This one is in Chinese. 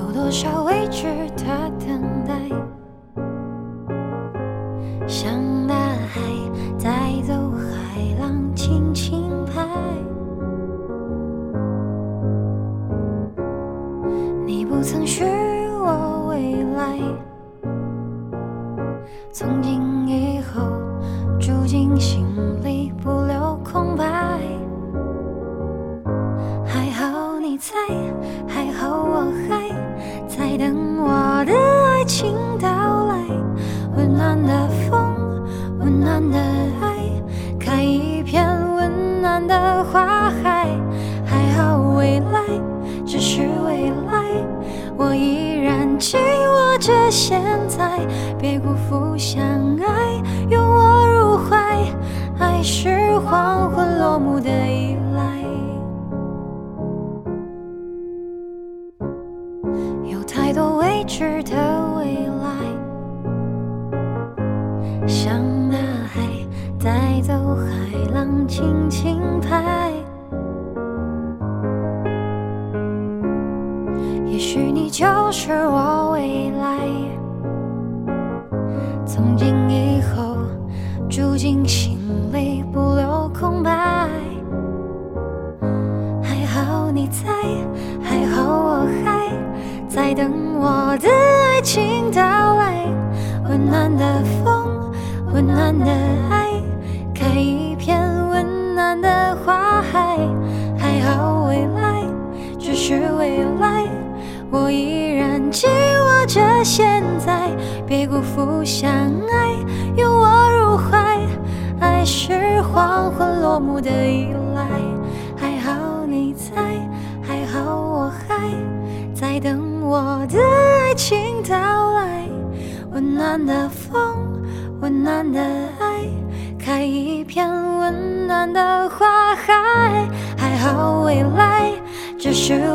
有多少未知的等待，像大海带走海浪轻轻拍。你不曾许我未来，从今以后住进心里，不留空白。还好你在，紧握着现在，别辜负相爱，拥我入怀。爱是黄昏落幕的依赖。有太多未知的未来，像大海带走海浪轻轻拍。许你就是我未来，从今以后住进心里，不留空白。还好你在，还好我还在等我的爱情到来。温暖的风，温暖的着现在，别辜负相爱，拥我入怀。爱是黄昏落幕的依赖。还好你在，还好我还在等我的爱情到来。温暖的风，温暖的爱，开一片温暖的花海。还好未来只是